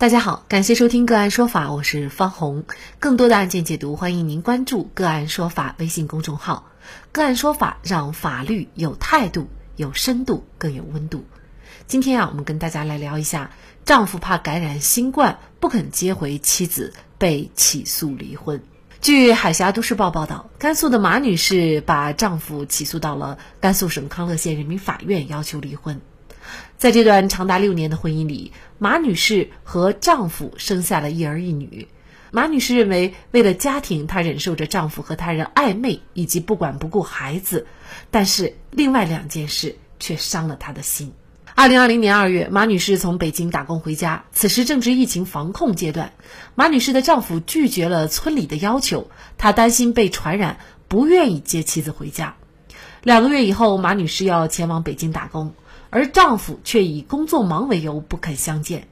大家好，感谢收听个案说法，我是方红。更多的案件解读，欢迎您关注个案说法微信公众号。个案说法让法律有态度、有深度、更有温度。今天啊，我们跟大家来聊一下，丈夫怕感染新冠不肯接回妻子，被起诉离婚。据海峡都市报报道，甘肃的马女士把丈夫起诉到了甘肃省康乐县人民法院，要求离婚。在这段长达六年的婚姻里，马女士和丈夫生下了一儿一女。马女士认为，为了家庭，她忍受着丈夫和他人暧昧以及不管不顾孩子，但是另外两件事却伤了她的心。二零二零年二月，马女士从北京打工回家，此时正值疫情防控阶段。马女士的丈夫拒绝了村里的要求，她担心被传染，不愿意接妻子回家。两个月以后，马女士要前往北京打工，而丈夫却以工作忙为由不肯相见。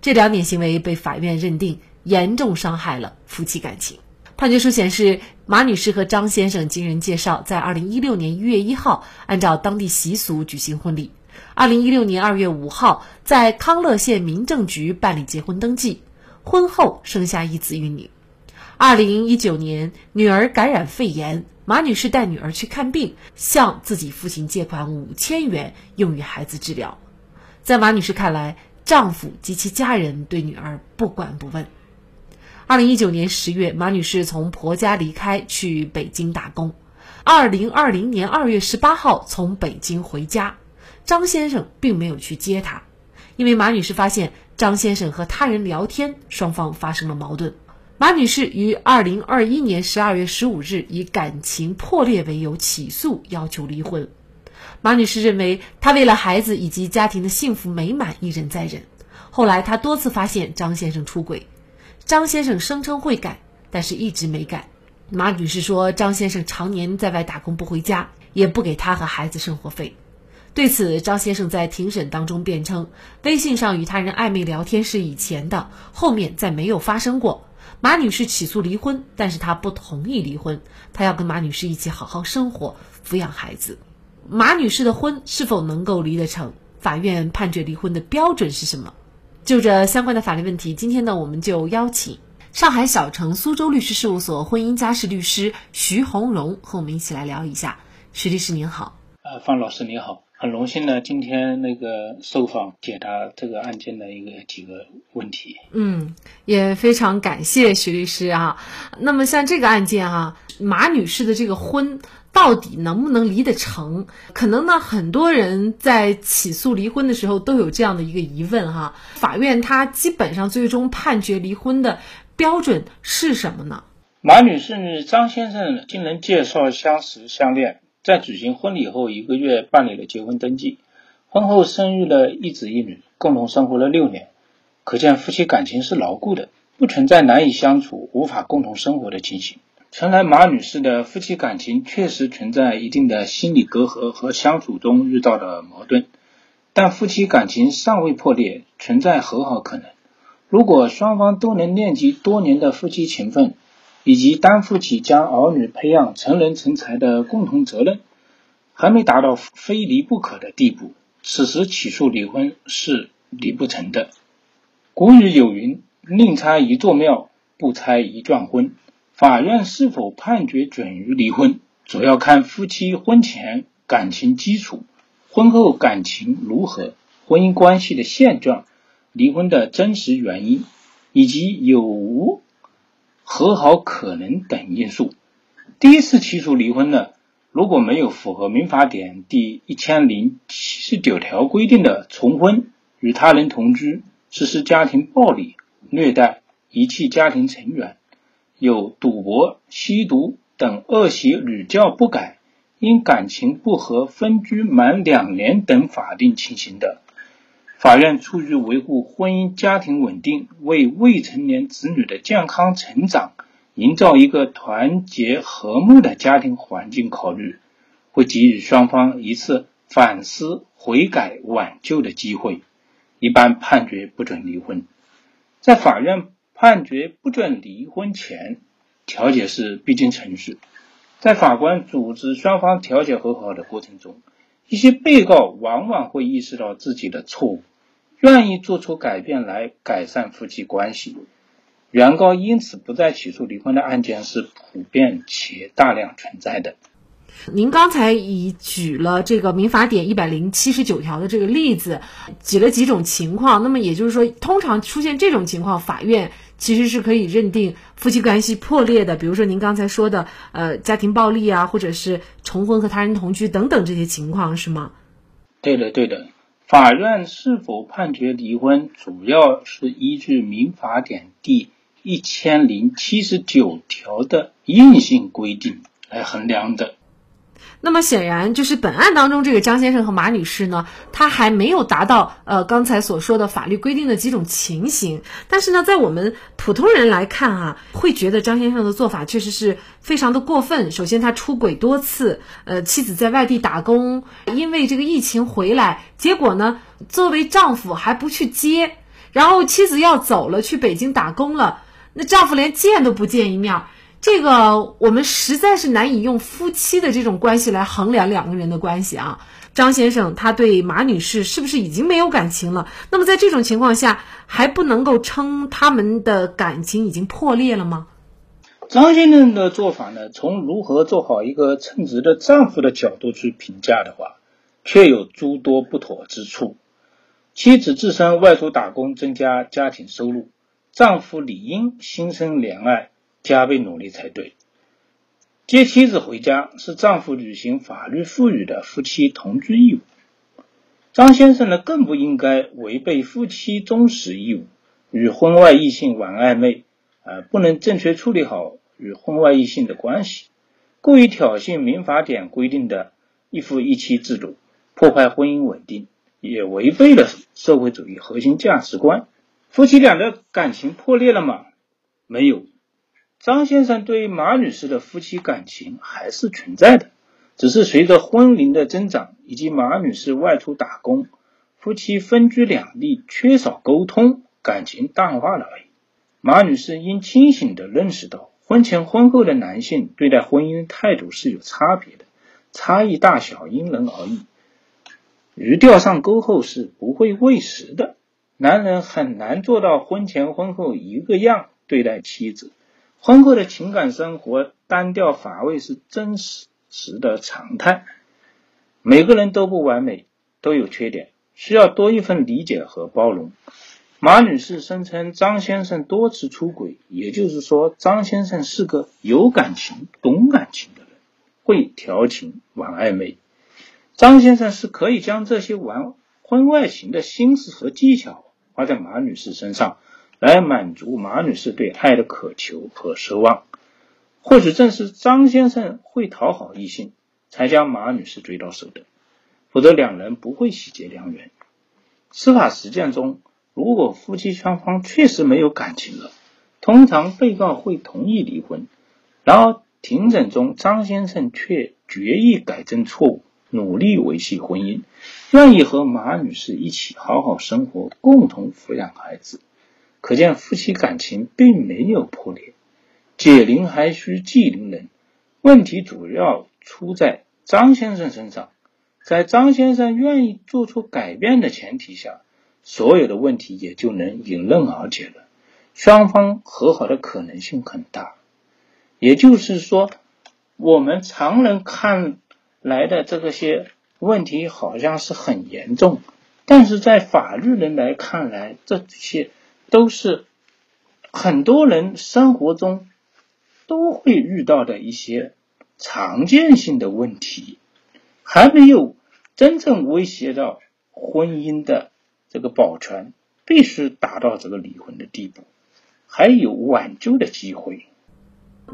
这两点行为被法院认定严重伤害了夫妻感情。判决书显示，马女士和张先生经人介绍，在二零一六年一月一号按照当地习俗举行婚礼。二零一六年二月五号，在康乐县民政局办理结婚登记，婚后生下一子一女。二零一九年，女儿感染肺炎，马女士带女儿去看病，向自己父亲借款五千元用于孩子治疗。在马女士看来，丈夫及其家人对女儿不管不问。二零一九年十月，马女士从婆家离开，去北京打工。二零二零年二月十八号从北京回家。张先生并没有去接她，因为马女士发现张先生和他人聊天，双方发生了矛盾。马女士于二零二一年十二月十五日以感情破裂为由起诉，要求离婚。马女士认为，她为了孩子以及家庭的幸福美满，一忍再忍。后来，她多次发现张先生出轨，张先生声称会改，但是一直没改。马女士说，张先生常年在外打工不回家，也不给她和孩子生活费。对此，张先生在庭审当中辩称，微信上与他人暧昧聊天是以前的，后面再没有发生过。马女士起诉离婚，但是他不同意离婚，他要跟马女士一起好好生活，抚养孩子。马女士的婚是否能够离得成？法院判决离婚的标准是什么？就这相关的法律问题，今天呢，我们就邀请上海小城苏州律师事务所婚姻家事律师徐红荣和我们一起来聊一下。徐律师您好，呃，方老师您好。很荣幸呢，今天那个受访解答这个案件的一个几个问题。嗯，也非常感谢徐律师啊。那么像这个案件哈，马女士的这个婚到底能不能离得成？可能呢，很多人在起诉离婚的时候都有这样的一个疑问哈。法院它基本上最终判决离婚的标准是什么呢？马女士与张先生经人介绍相识相恋。在举行婚礼后一个月，办理了结婚登记，婚后生育了一子一女，共同生活了六年，可见夫妻感情是牢固的，不存在难以相处、无法共同生活的情形。陈来，马女士的夫妻感情确实存在一定的心理隔阂和相处中遇到的矛盾，但夫妻感情尚未破裂，存在和好可能。如果双方都能念及多年的夫妻情分，以及担负起将儿女培养成人成才的共同责任，还没达到非离不可的地步，此时起诉离婚是离不成的。古语有云：“宁拆一座庙，不拆一桩婚。”法院是否判决准予离婚，主要看夫妻婚前感情基础、婚后感情如何、婚姻关系的现状、离婚的真实原因以及有无。和好可能等因素。第一次起诉离婚的，如果没有符合民法典第一千零七十九条规定的重婚、与他人同居、实施家庭暴力、虐待、遗弃家庭成员、有赌博、吸毒等恶习屡教不改，因感情不和分居满两年等法定情形的。法院出于维护婚姻家庭稳定、为未成年子女的健康成长营造一个团结和睦的家庭环境考虑，会给予双方一次反思、悔改、挽救的机会，一般判决不准离婚。在法院判决不准离婚前，调解是必经程序。在法官组织双方调解和好的过程中，一些被告往往会意识到自己的错误，愿意做出改变来改善夫妻关系。原告因此不再起诉离婚的案件是普遍且大量存在的。您刚才已举了这个民法典一百零七十九条的这个例子，举了几种情况。那么也就是说，通常出现这种情况，法院其实是可以认定夫妻关系破裂的。比如说您刚才说的，呃，家庭暴力啊，或者是重婚和他人同居等等这些情况，是吗？对的，对的。法院是否判决离婚，主要是依据民法典第一千零七十九条的硬性规定来衡量的。那么显然，就是本案当中这个张先生和马女士呢，他还没有达到呃刚才所说的法律规定的几种情形。但是呢，在我们普通人来看啊，会觉得张先生的做法确实是非常的过分。首先，他出轨多次，呃，妻子在外地打工，因为这个疫情回来，结果呢，作为丈夫还不去接，然后妻子要走了，去北京打工了，那丈夫连见都不见一面。这个我们实在是难以用夫妻的这种关系来衡量两个人的关系啊。张先生他对马女士是不是已经没有感情了？那么在这种情况下，还不能够称他们的感情已经破裂了吗？张先生的做法呢，从如何做好一个称职的丈夫的角度去评价的话，却有诸多不妥之处。妻子自身外出打工，增加家庭收入，丈夫理应心生怜爱。加倍努力才对。接妻子回家是丈夫履行法律赋予的夫妻同居义务。张先生呢，更不应该违背夫妻忠实义务，与婚外异性玩暧昧，啊，不能正确处理好与婚外异性的关系，故意挑衅民法典规定的一夫一妻制度，破坏婚姻稳定，也违背了社会主义核心价值观。夫妻俩的感情破裂了吗？没有。张先生对马女士的夫妻感情还是存在的，只是随着婚龄的增长以及马女士外出打工，夫妻分居两地，缺少沟通，感情淡化了而已。马女士应清醒地认识到，婚前婚后的男性对待婚姻态度是有差别的，差异大小因人而异。鱼钓上钩后是不会喂食的，男人很难做到婚前婚后一个样对待妻子。婚后的情感生活单调乏味是真实的常态。每个人都不完美，都有缺点，需要多一份理解和包容。马女士声称张先生多次出轨，也就是说，张先生是个有感情、懂感情的人，会调情、玩暧昧。张先生是可以将这些玩婚外情的心思和技巧花在马女士身上。来满足马女士对爱的渴求和奢望，或许正是张先生会讨好异性，才将马女士追到手的，否则两人不会喜结良缘。司法实践中，如果夫妻双方确实没有感情了，通常被告会同意离婚，然而庭审中张先生却决意改正错误，努力维系婚姻，愿意和马女士一起好好生活，共同抚养孩子。可见夫妻感情并没有破裂，解铃还需系铃人。问题主要出在张先生身上，在张先生愿意做出改变的前提下，所有的问题也就能迎刃而解了，双方和好的可能性很大。也就是说，我们常人看来的这个些问题好像是很严重，但是在法律人来看来，这些。都是很多人生活中都会遇到的一些常见性的问题，还没有真正威胁到婚姻的这个保全，必须达到这个离婚的地步，还有挽救的机会。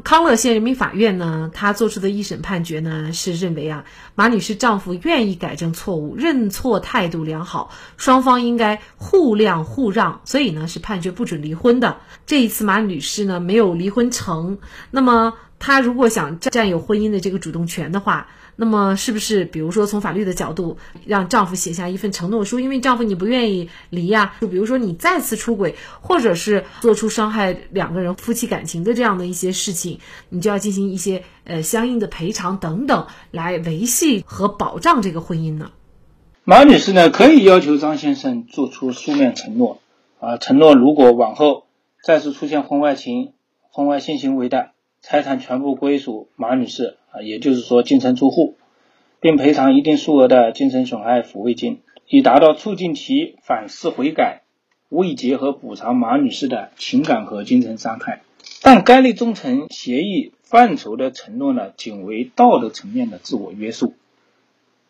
康乐县人民法院呢，他做出的一审判决呢，是认为啊，马女士丈夫愿意改正错误，认错态度良好，双方应该互谅互让，所以呢，是判决不准离婚的。这一次马女士呢没有离婚成，那么她如果想占有婚姻的这个主动权的话。那么是不是，比如说从法律的角度，让丈夫写下一份承诺书？因为丈夫你不愿意离呀，就比如说你再次出轨，或者是做出伤害两个人夫妻感情的这样的一些事情，你就要进行一些呃相应的赔偿等等，来维系和保障这个婚姻呢？马女士呢可以要求张先生做出书面承诺啊，承诺如果往后再次出现婚外情、婚外性行为的，财产全部归属马女士也就是说净身出户，并赔偿一定数额的精神损害抚慰金，以达到促进其反思悔改、慰藉和补偿马女士的情感和精神伤害。但该类忠诚协议范畴的承诺呢，仅为道德层面的自我约束。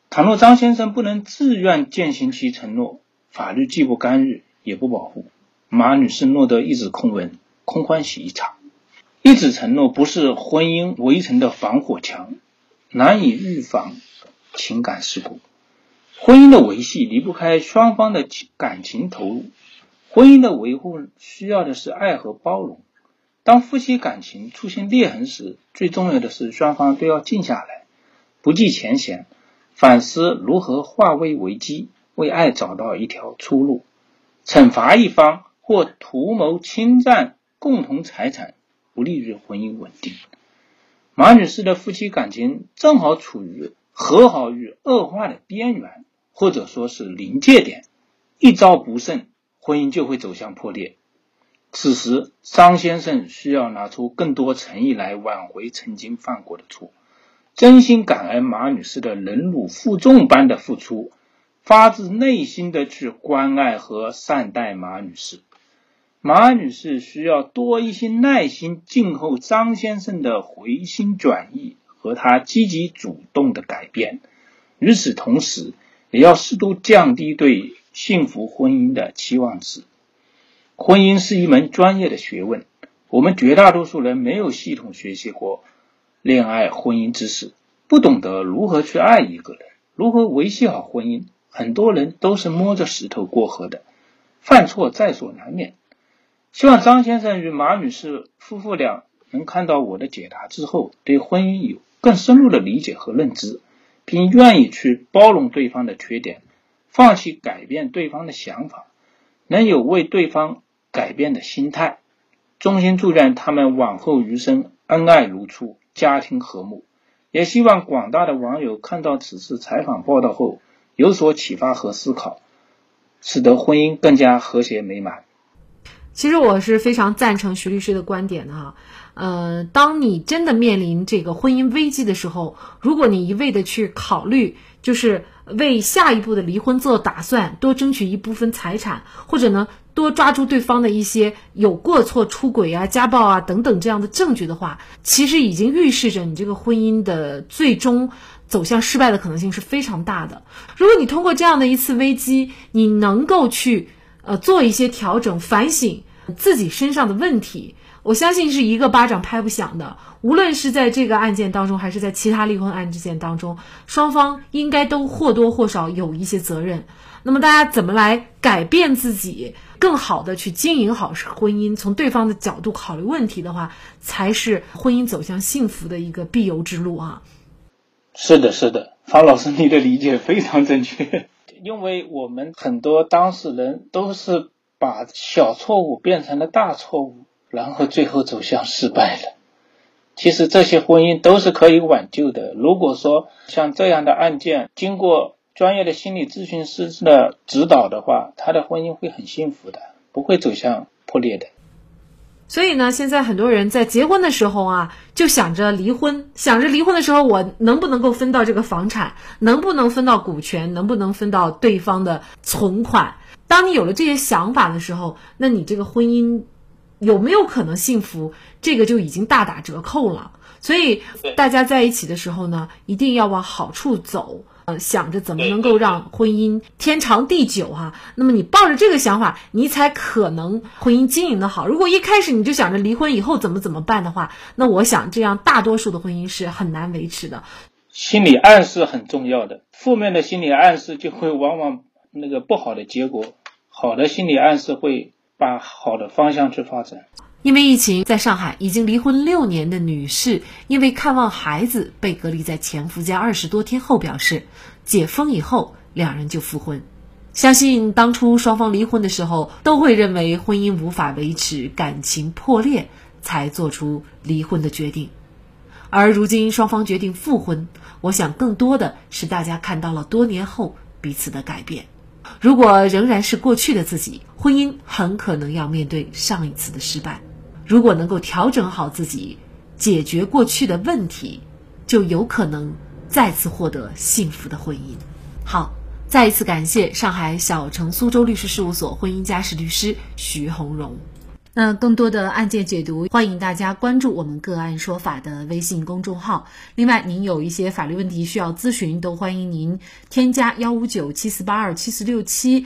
倘若张先生不能自愿践行其承诺，法律既不干预也不保护，马女士落得一纸空文，空欢喜一场。一纸承诺不是婚姻围成的防火墙，难以预防情感事故。婚姻的维系离不开双方的情感情投入，婚姻的维护需要的是爱和包容。当夫妻感情出现裂痕时，最重要的是双方都要静下来，不计前嫌。反思如何化危为机，为爱找到一条出路。惩罚一方或图谋侵占共同财产，不利于婚姻稳定。马女士的夫妻感情正好处于和好与恶化的边缘，或者说是临界点，一招不慎，婚姻就会走向破裂。此时，张先生需要拿出更多诚意来挽回曾经犯过的错。真心感恩马女士的忍辱负重般的付出，发自内心的去关爱和善待马女士。马女士需要多一些耐心，静候张先生的回心转意和他积极主动的改变。与此同时，也要适度降低对幸福婚姻的期望值。婚姻是一门专业的学问，我们绝大多数人没有系统学习过。恋爱婚姻知识，不懂得如何去爱一个人，如何维系好婚姻，很多人都是摸着石头过河的，犯错在所难免。希望张先生与马女士夫妇俩能看到我的解答之后，对婚姻有更深入的理解和认知，并愿意去包容对方的缺点，放弃改变对方的想法，能有为对方改变的心态。衷心祝愿他们往后余生恩爱如初。家庭和睦，也希望广大的网友看到此次采访报道后有所启发和思考，使得婚姻更加和谐美满。其实我是非常赞成徐律师的观点的哈，呃，当你真的面临这个婚姻危机的时候，如果你一味的去考虑，就是为下一步的离婚做打算，多争取一部分财产，或者呢？多抓住对方的一些有过错、出轨啊、家暴啊等等这样的证据的话，其实已经预示着你这个婚姻的最终走向失败的可能性是非常大的。如果你通过这样的一次危机，你能够去呃做一些调整、反省自己身上的问题，我相信是一个巴掌拍不响的。无论是在这个案件当中，还是在其他离婚案件当中，双方应该都或多或少有一些责任。那么大家怎么来改变自己？更好的去经营好婚姻，从对方的角度考虑问题的话，才是婚姻走向幸福的一个必由之路啊！是的，是的，方老师，你的理解非常正确。因为我们很多当事人都是把小错误变成了大错误，然后最后走向失败了。其实这些婚姻都是可以挽救的。如果说像这样的案件，经过。专业的心理咨询师的指导的话，他的婚姻会很幸福的，不会走向破裂的。所以呢，现在很多人在结婚的时候啊，就想着离婚，想着离婚的时候，我能不能够分到这个房产，能不能分到股权，能不能分到对方的存款？当你有了这些想法的时候，那你这个婚姻有没有可能幸福，这个就已经大打折扣了。所以大家在一起的时候呢，一定要往好处走。呃，想着怎么能够让婚姻天长地久哈，那么你抱着这个想法，你才可能婚姻经营的好。如果一开始你就想着离婚以后怎么怎么办的话，那我想这样大多数的婚姻是很难维持的。心理暗示很重要的，负面的心理暗示就会往往那个不好的结果，好的心理暗示会把好的方向去发展。因为疫情，在上海已经离婚六年的女士，因为看望孩子被隔离在前夫家二十多天后，表示解封以后两人就复婚。相信当初双方离婚的时候，都会认为婚姻无法维持，感情破裂，才做出离婚的决定。而如今双方决定复婚，我想更多的是大家看到了多年后彼此的改变。如果仍然是过去的自己，婚姻很可能要面对上一次的失败。如果能够调整好自己，解决过去的问题，就有可能再次获得幸福的婚姻。好，再一次感谢上海小城苏州律师事务所婚姻家事律师徐红荣。那更多的案件解读，欢迎大家关注我们“个案说法”的微信公众号。另外，您有一些法律问题需要咨询，都欢迎您添加幺五九七四八二七四六七